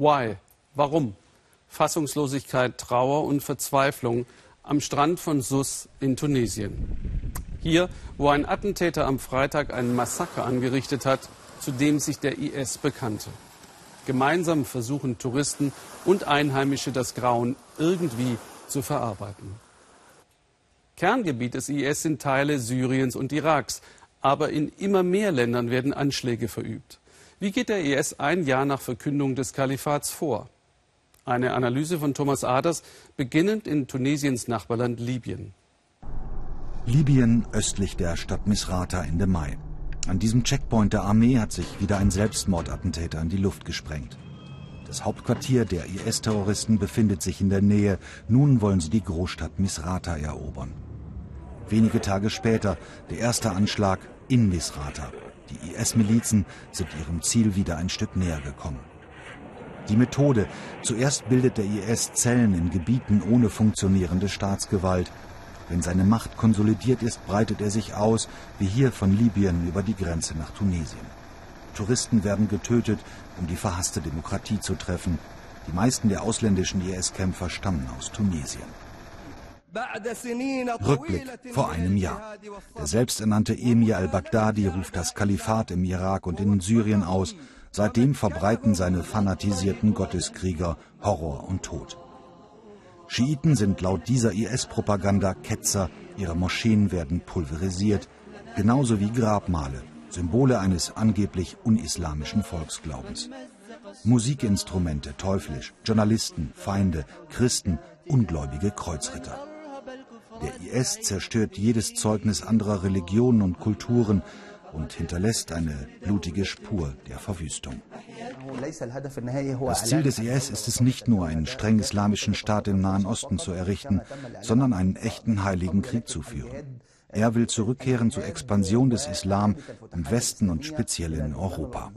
Why? Warum? Fassungslosigkeit, Trauer und Verzweiflung am Strand von Sus in Tunesien. Hier, wo ein Attentäter am Freitag einen Massaker angerichtet hat, zu dem sich der IS bekannte. Gemeinsam versuchen Touristen und Einheimische das Grauen irgendwie zu verarbeiten. Kerngebiet des IS sind Teile Syriens und Iraks, aber in immer mehr Ländern werden Anschläge verübt. Wie geht der IS ein Jahr nach Verkündung des Kalifats vor? Eine Analyse von Thomas Aders, beginnend in Tunesiens Nachbarland Libyen. Libyen östlich der Stadt Misrata Ende Mai. An diesem Checkpoint der Armee hat sich wieder ein Selbstmordattentäter in die Luft gesprengt. Das Hauptquartier der IS-Terroristen befindet sich in der Nähe. Nun wollen sie die Großstadt Misrata erobern. Wenige Tage später der erste Anschlag in Misrata. Die IS-Milizen sind ihrem Ziel wieder ein Stück näher gekommen. Die Methode. Zuerst bildet der IS Zellen in Gebieten ohne funktionierende Staatsgewalt. Wenn seine Macht konsolidiert ist, breitet er sich aus, wie hier von Libyen über die Grenze nach Tunesien. Touristen werden getötet, um die verhasste Demokratie zu treffen. Die meisten der ausländischen IS-Kämpfer stammen aus Tunesien. Rückblick vor einem Jahr. Der selbsternannte Emir al-Baghdadi ruft das Kalifat im Irak und in Syrien aus. Seitdem verbreiten seine fanatisierten Gotteskrieger Horror und Tod. Schiiten sind laut dieser IS-Propaganda Ketzer, ihre Moscheen werden pulverisiert, genauso wie Grabmale, Symbole eines angeblich unislamischen Volksglaubens. Musikinstrumente teuflisch, Journalisten, Feinde, Christen, ungläubige Kreuzritter. Der IS zerstört jedes Zeugnis anderer Religionen und Kulturen und hinterlässt eine blutige Spur der Verwüstung. Das Ziel des IS ist es nicht nur, einen streng islamischen Staat im Nahen Osten zu errichten, sondern einen echten heiligen Krieg zu führen. Er will zurückkehren zur Expansion des Islam im Westen und speziell in Europa.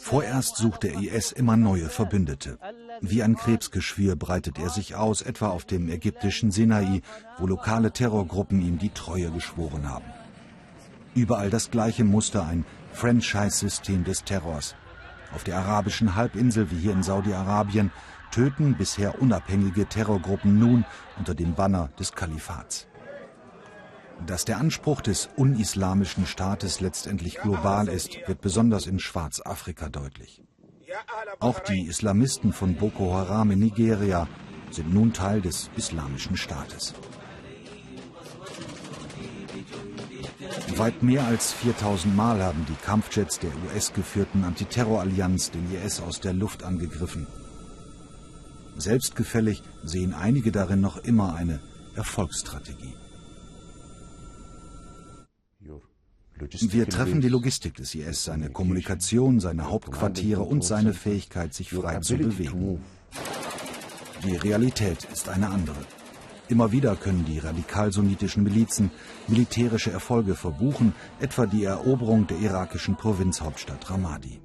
Vorerst sucht der IS immer neue Verbündete. Wie ein Krebsgeschwür breitet er sich aus, etwa auf dem ägyptischen Sinai, wo lokale Terrorgruppen ihm die Treue geschworen haben. Überall das gleiche Muster, ein Franchise-System des Terrors. Auf der arabischen Halbinsel wie hier in Saudi-Arabien töten bisher unabhängige Terrorgruppen nun unter dem Banner des Kalifats. Dass der Anspruch des unislamischen Staates letztendlich global ist, wird besonders in Schwarzafrika deutlich. Auch die Islamisten von Boko Haram in Nigeria sind nun Teil des islamischen Staates. Weit mehr als 4000 Mal haben die Kampfjets der US-geführten Antiterrorallianz den IS aus der Luft angegriffen. Selbstgefällig sehen einige darin noch immer eine Erfolgsstrategie. Wir treffen die Logistik des IS, seine Kommunikation, seine Hauptquartiere und seine Fähigkeit, sich frei zu bewegen. Die Realität ist eine andere. Immer wieder können die radikal-sunnitischen Milizen militärische Erfolge verbuchen, etwa die Eroberung der irakischen Provinzhauptstadt Ramadi.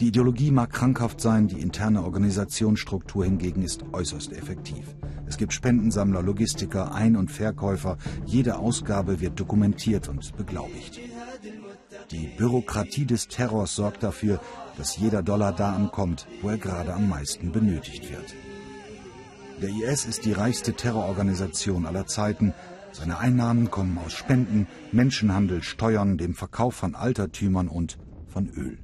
Die Ideologie mag krankhaft sein, die interne Organisationsstruktur hingegen ist äußerst effektiv. Es gibt Spendensammler, Logistiker, Ein- und Verkäufer. Jede Ausgabe wird dokumentiert und beglaubigt. Die Bürokratie des Terrors sorgt dafür, dass jeder Dollar da ankommt, wo er gerade am meisten benötigt wird. Der IS ist die reichste Terrororganisation aller Zeiten. Seine Einnahmen kommen aus Spenden, Menschenhandel, Steuern, dem Verkauf von Altertümern und von Öl.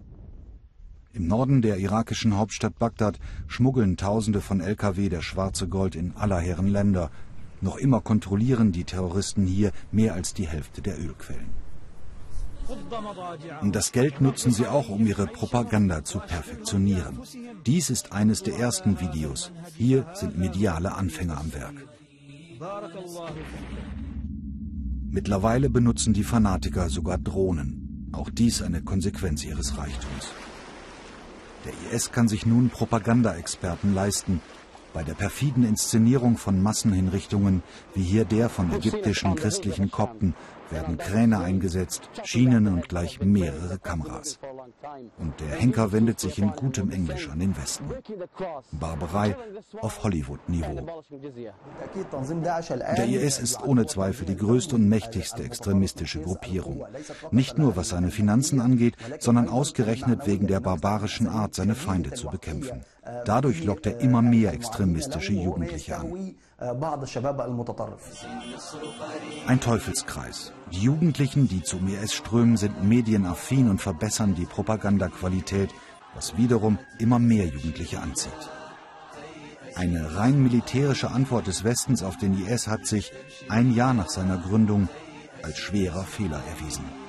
Im Norden der irakischen Hauptstadt Bagdad schmuggeln Tausende von Lkw das schwarze Gold in aller Herren Länder. Noch immer kontrollieren die Terroristen hier mehr als die Hälfte der Ölquellen. Das Geld nutzen sie auch, um ihre Propaganda zu perfektionieren. Dies ist eines der ersten Videos. Hier sind mediale Anfänger am Werk. Mittlerweile benutzen die Fanatiker sogar Drohnen. Auch dies eine Konsequenz ihres Reichtums. Der IS kann sich nun Propagandaexperten leisten. Bei der perfiden Inszenierung von Massenhinrichtungen, wie hier der von ägyptischen christlichen Kopten, werden Kräne eingesetzt, Schienen und gleich mehrere Kameras. Und der Henker wendet sich in gutem Englisch an den Westen. Barbarei auf Hollywood-Niveau. Der IS ist ohne Zweifel die größte und mächtigste extremistische Gruppierung. Nicht nur was seine Finanzen angeht, sondern ausgerechnet wegen der barbarischen Art, seine Feinde zu bekämpfen. Dadurch lockt er immer mehr extremistische Jugendliche an. Ein Teufelskreis. Die Jugendlichen, die zum IS strömen, sind medienaffin und verbessern die Propagandaqualität, was wiederum immer mehr Jugendliche anzieht. Eine rein militärische Antwort des Westens auf den IS hat sich ein Jahr nach seiner Gründung als schwerer Fehler erwiesen.